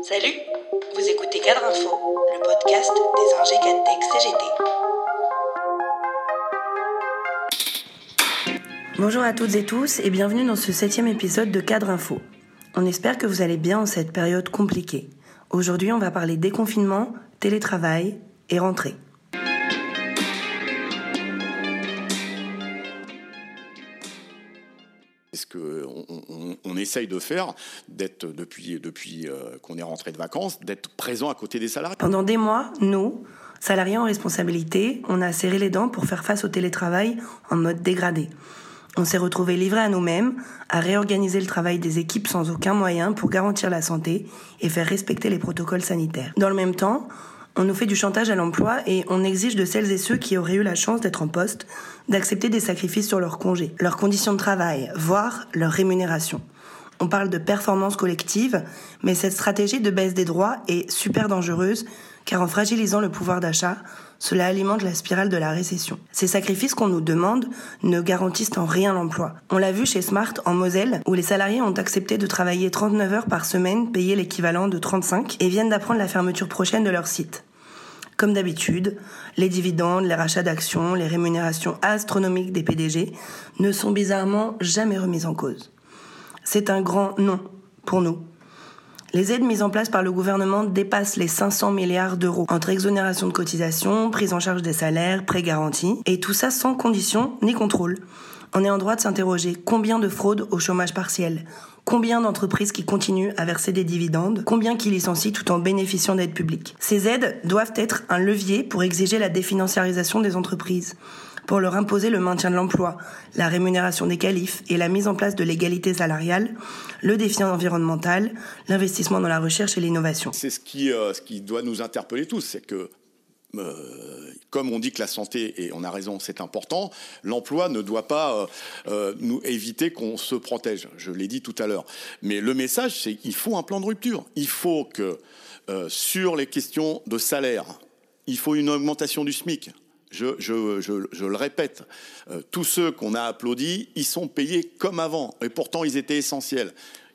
Salut, vous écoutez Cadre Info, le podcast des ingé CGT. Bonjour à toutes et tous et bienvenue dans ce septième épisode de Cadre Info. On espère que vous allez bien en cette période compliquée. Aujourd'hui, on va parler déconfinement, télétravail et rentrée. On, essaye de faire, depuis, depuis euh, qu'on est rentré de vacances, d'être présent à côté des salariés. Pendant des mois, nous, salariés en responsabilité, on a serré les dents pour faire face au télétravail en mode dégradé. On s'est retrouvés livrés à nous-mêmes, à réorganiser le travail des équipes sans aucun moyen pour garantir la santé et faire respecter les protocoles sanitaires. Dans le même temps, on nous fait du chantage à l'emploi et on exige de celles et ceux qui auraient eu la chance d'être en poste d'accepter des sacrifices sur leurs congés, leurs conditions de travail, voire leur rémunération. On parle de performance collective, mais cette stratégie de baisse des droits est super dangereuse car en fragilisant le pouvoir d'achat, cela alimente la spirale de la récession. Ces sacrifices qu'on nous demande ne garantissent en rien l'emploi. On l'a vu chez Smart en Moselle, où les salariés ont accepté de travailler 39 heures par semaine, payés l'équivalent de 35, et viennent d'apprendre la fermeture prochaine de leur site. Comme d'habitude, les dividendes, les rachats d'actions, les rémunérations astronomiques des PDG ne sont bizarrement jamais remises en cause. C'est un grand non pour nous. Les aides mises en place par le gouvernement dépassent les 500 milliards d'euros entre exonération de cotisations, prise en charge des salaires, prêts garantis, et tout ça sans condition ni contrôle. On est en droit de s'interroger combien de fraudes au chômage partiel? Combien d'entreprises qui continuent à verser des dividendes? Combien qui licencient tout en bénéficiant d'aides publiques? Ces aides doivent être un levier pour exiger la définanciarisation des entreprises, pour leur imposer le maintien de l'emploi, la rémunération des qualifs et la mise en place de l'égalité salariale, le défi environnemental, l'investissement dans la recherche et l'innovation. C'est ce qui, euh, doit nous interpeller tous, c'est que euh, comme on dit que la santé, et on a raison, c'est important, l'emploi ne doit pas euh, nous éviter qu'on se protège. Je l'ai dit tout à l'heure. Mais le message, c'est qu'il faut un plan de rupture. Il faut que sur les questions de salaire, il faut une augmentation du SMIC. Je, le répète, tous ceux qu'on a applaudis, ils sont payés comme avant, et pourtant ils étaient essentiels.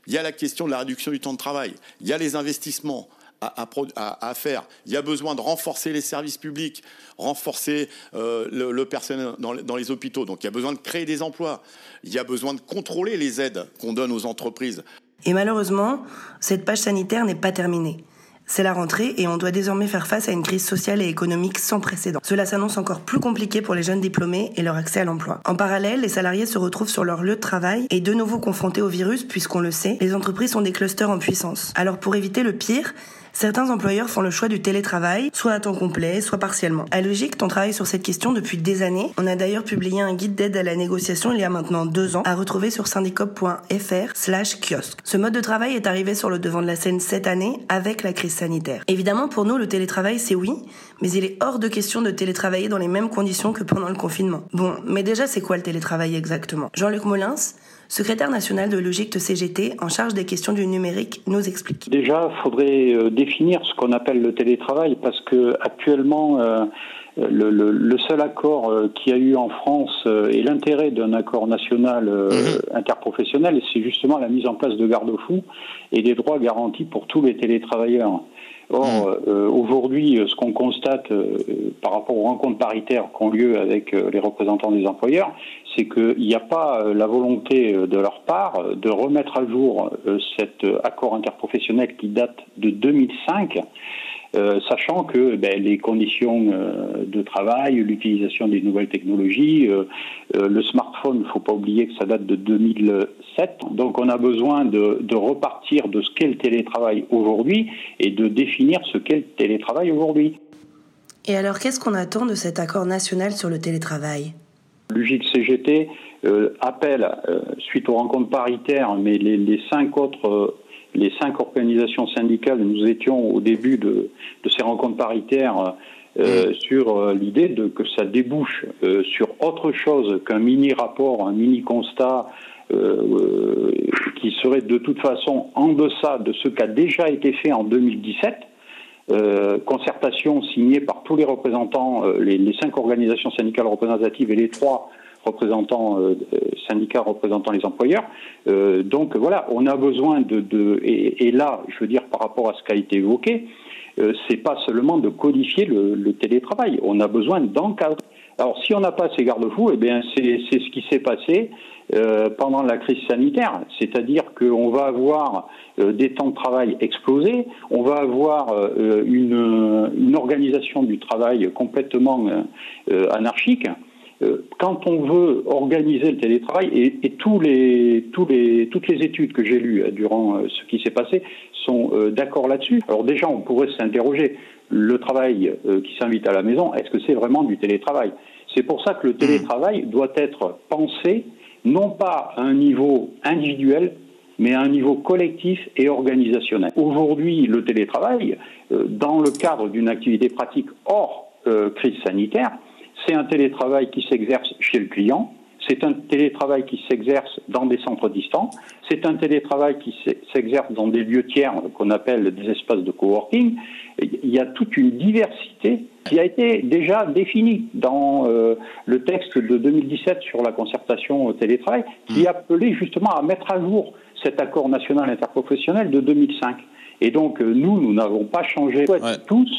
Il y a la question de la réduction du temps de travail, il y a les investissements, à, faire. Il y a besoin de renforcer les services publics, renforcer euh, le, personnel dans, dans, les hôpitaux. Donc il y a besoin de créer des emplois. Il y a besoin de contrôler les aides qu'on donne aux entreprises. Et malheureusement, cette page sanitaire n'est pas terminée. C'est la rentrée et on doit désormais faire face à une crise sociale et économique sans précédent. Cela s'annonce encore plus compliqué pour les jeunes diplômés et leur accès à l'emploi. En parallèle, les salariés se retrouvent sur leur lieu de travail et de nouveau confrontés au virus puisqu'on le sait, les entreprises sont des clusters en puissance. Alors pour éviter le pire, Certains employeurs font le choix du télétravail, soit à temps complet, soit partiellement. À Logique, on travaille sur cette question depuis des années. On a d'ailleurs publié un guide d'aide à la négociation il y a maintenant deux ans, à retrouver sur syndicop.fr slash kiosque. Ce mode de travail est arrivé sur le devant de la scène cette année avec la crise sanitaire. Évidemment, pour nous, le télétravail, c'est oui, mais il est hors de question de télétravailler dans les mêmes conditions que pendant le confinement. Bon, mais déjà, c'est quoi le télétravail exactement? Jean-Luc Molins, secrétaire national de Logique de CGT en charge des questions du numérique, nous explique. Déjà, il faudrait euh, définir ce qu'on appelle le télétravail parce que actuellement, euh, le, seul accord euh, qu'il y a eu en France et l'intérêt d'un accord national mhm. interprofessionnel, c'est justement la mise en place de garde-fous et des droits garantis pour tous les télétravailleurs. Or, euh, aujourd'hui, ce qu'on constate euh, par rapport aux rencontres paritaires qui ont lieu avec euh, les représentants des employeurs, c'est qu'il n'y a pas la volonté de leur part de remettre à jour cet accord interprofessionnel qui date de 2005 euh, sachant que ben, les conditions euh, de travail, l'utilisation des nouvelles technologies, euh, le smartphone, il ne faut pas oublier que ça date de 2007, donc on a besoin de repartir de ce qu'est le télétravail aujourd'hui et de définir ce qu'est le télétravail aujourd'hui. Et alors qu'est-ce qu'on attend de cet accord national sur le télétravail? L'UGIC CGT appelle, suite aux rencontres paritaires, mais les, les cinq autres les cinq organisations syndicales, nous étions au début de, ces rencontres paritaires euh, mm. sur euh, l'idée de que ça débouche euh, sur autre chose qu'un mini rapport, un mini constat qui serait de toute façon en deçà de ce qui a déjà été fait en 2017. Concertation signée par tous les représentants, les, les, cinq organisations syndicales représentatives et les trois représentants, euh, syndicats représentant les employeurs. Euh, donc voilà, on a besoin de, et, là, je veux dire, par rapport à ce qui a été évoqué, euh, c'est pas seulement de codifier le, télétravail. On a besoin d'encadrer. Alors, si on n'a pas ces garde-fous, eh bien, c'est ce qui s'est passé euh, pendant la crise sanitaire, c'est-à-dire qu'on va avoir euh, des temps de travail explosés, on va avoir euh, une, une, organisation du travail complètement euh, anarchique. Quand on veut organiser le télétravail, et, et tous les, tous les, toutes les études que j'ai lues durant ce qui s'est passé sont d'accord là-dessus. Alors déjà, on pourrait s'interroger, le travail qui s'invite à la maison, est-ce que c'est vraiment du télétravail? C'est pour ça que le télétravail doit être pensé non pas à un niveau individuel, mais à un niveau collectif et organisationnel. Aujourd'hui, le télétravail, euh, dans le cadre d'une activité pratique hors euh, crise sanitaire, c'est un télétravail qui s'exerce chez le client, c'est un télétravail qui s'exerce dans des centres distants, c'est un télétravail qui s'exerce dans des lieux tiers qu'on appelle des espaces de coworking. Il y a toute une diversité qui a été déjà définie dans euh, le texte de 2017 sur la concertation télétravail, qui mmh. appelait justement à mettre à jour cet accord national interprofessionnel de 2005. Et donc, euh, nous, nous n'avons pas changé ouais. tous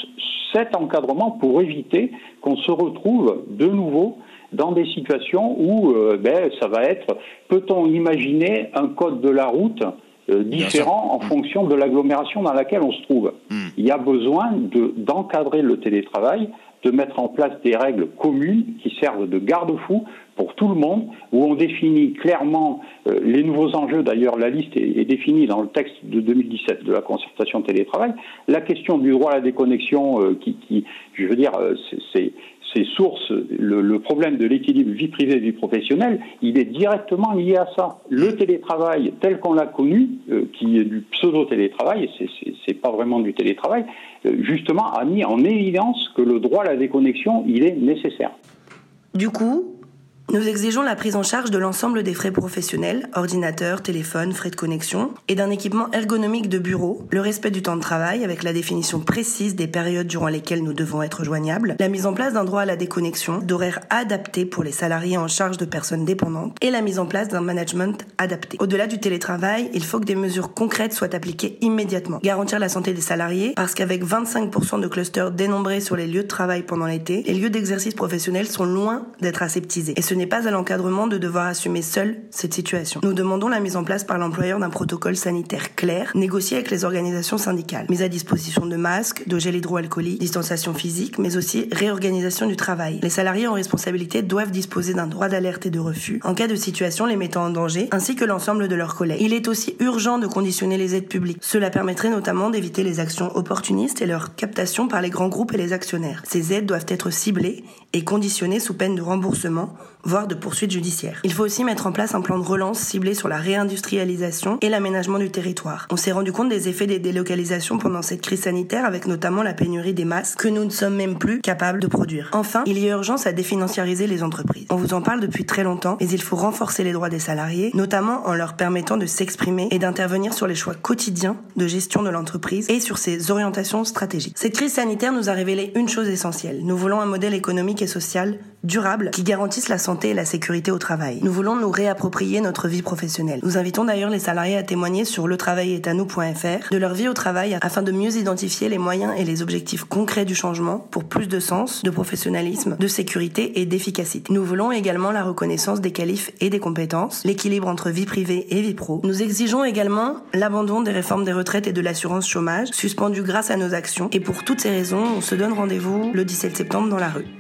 cet encadrement pour éviter qu'on se retrouve de nouveau dans des situations où euh, ben, ça va être, peut-on imaginer un code de la route euh, différent en mmh. fonction de l'agglomération dans laquelle on se trouve mmh. Il y a besoin d'encadrer le télétravail, de mettre en place des règles communes qui servent de garde-fou pour tout le monde, où on définit clairement euh, les nouveaux enjeux. D'ailleurs, la liste est, est, définie dans le texte de 2017 de la concertation télétravail. La question du droit à la déconnexion, euh, qui, qui, je veux dire, euh, c'est ces sources, le, le problème de l'équilibre vie privée vie professionnelle, il est directement lié à ça. Le télétravail tel qu'on l'a connu, euh, qui est du pseudo-télétravail, c'est pas vraiment du télétravail, euh, justement a mis en évidence que le droit à la déconnexion, il est nécessaire. Du coup, nous exigeons la prise en charge de l'ensemble des frais professionnels, ordinateurs, téléphones, frais de connexion, et d'un équipement ergonomique de bureau, le respect du temps de travail avec la définition précise des périodes durant lesquelles nous devons être joignables, la mise en place d'un droit à la déconnexion, d'horaires adaptés pour les salariés en charge de personnes dépendantes, et la mise en place d'un management adapté. Au-delà du télétravail, il faut que des mesures concrètes soient appliquées immédiatement. Garantir la santé des salariés, parce qu'avec 25% de clusters dénombrés sur les lieux de travail pendant l'été, les lieux d'exercice professionnel sont loin d'être aseptisés. N'est pas à l'encadrement de devoir assumer seul cette situation. Nous demandons la mise en place par l'employeur d'un protocole sanitaire clair, négocié avec les organisations syndicales. Mise à disposition de masques, de gel hydroalcoolique, distanciation physique, mais aussi réorganisation du travail. Les salariés en responsabilité doivent disposer d'un droit d'alerte et de refus en cas de situation les mettant en danger, ainsi que l'ensemble de leurs collègues. Il est aussi urgent de conditionner les aides publiques. Cela permettrait notamment d'éviter les actions opportunistes et leur captation par les grands groupes et les actionnaires. Ces aides doivent être ciblées et conditionnées sous peine de remboursement voire de poursuites judiciaires. Il faut aussi mettre en place un plan de relance ciblé sur la réindustrialisation et l'aménagement du territoire. On s'est rendu compte des effets des délocalisations pendant cette crise sanitaire avec notamment la pénurie des masques que nous ne sommes même plus capables de produire. Enfin, il y a urgence à définanciariser les entreprises. On vous en parle depuis très longtemps, mais il faut renforcer les droits des salariés, notamment en leur permettant de s'exprimer et d'intervenir sur les choix quotidiens de gestion de l'entreprise et sur ses orientations stratégiques. Cette crise sanitaire nous a révélé une chose essentielle. Nous voulons un modèle économique et social durable qui garantisse la santé et la sécurité au travail. Nous voulons nous réapproprier notre vie professionnelle. Nous invitons d'ailleurs les salariés à témoigner sur letravaillestanou.fr de leur vie au travail afin de mieux identifier les moyens et les objectifs concrets du changement pour plus de sens, de professionnalisme, de sécurité et d'efficacité. Nous voulons également la reconnaissance des qualifs et des compétences, l'équilibre entre vie privée et vie pro. Nous exigeons également l'abandon des réformes des retraites et de l'assurance chômage, suspendues grâce à nos actions. Et pour toutes ces raisons, on se donne rendez-vous le 17 septembre dans la rue.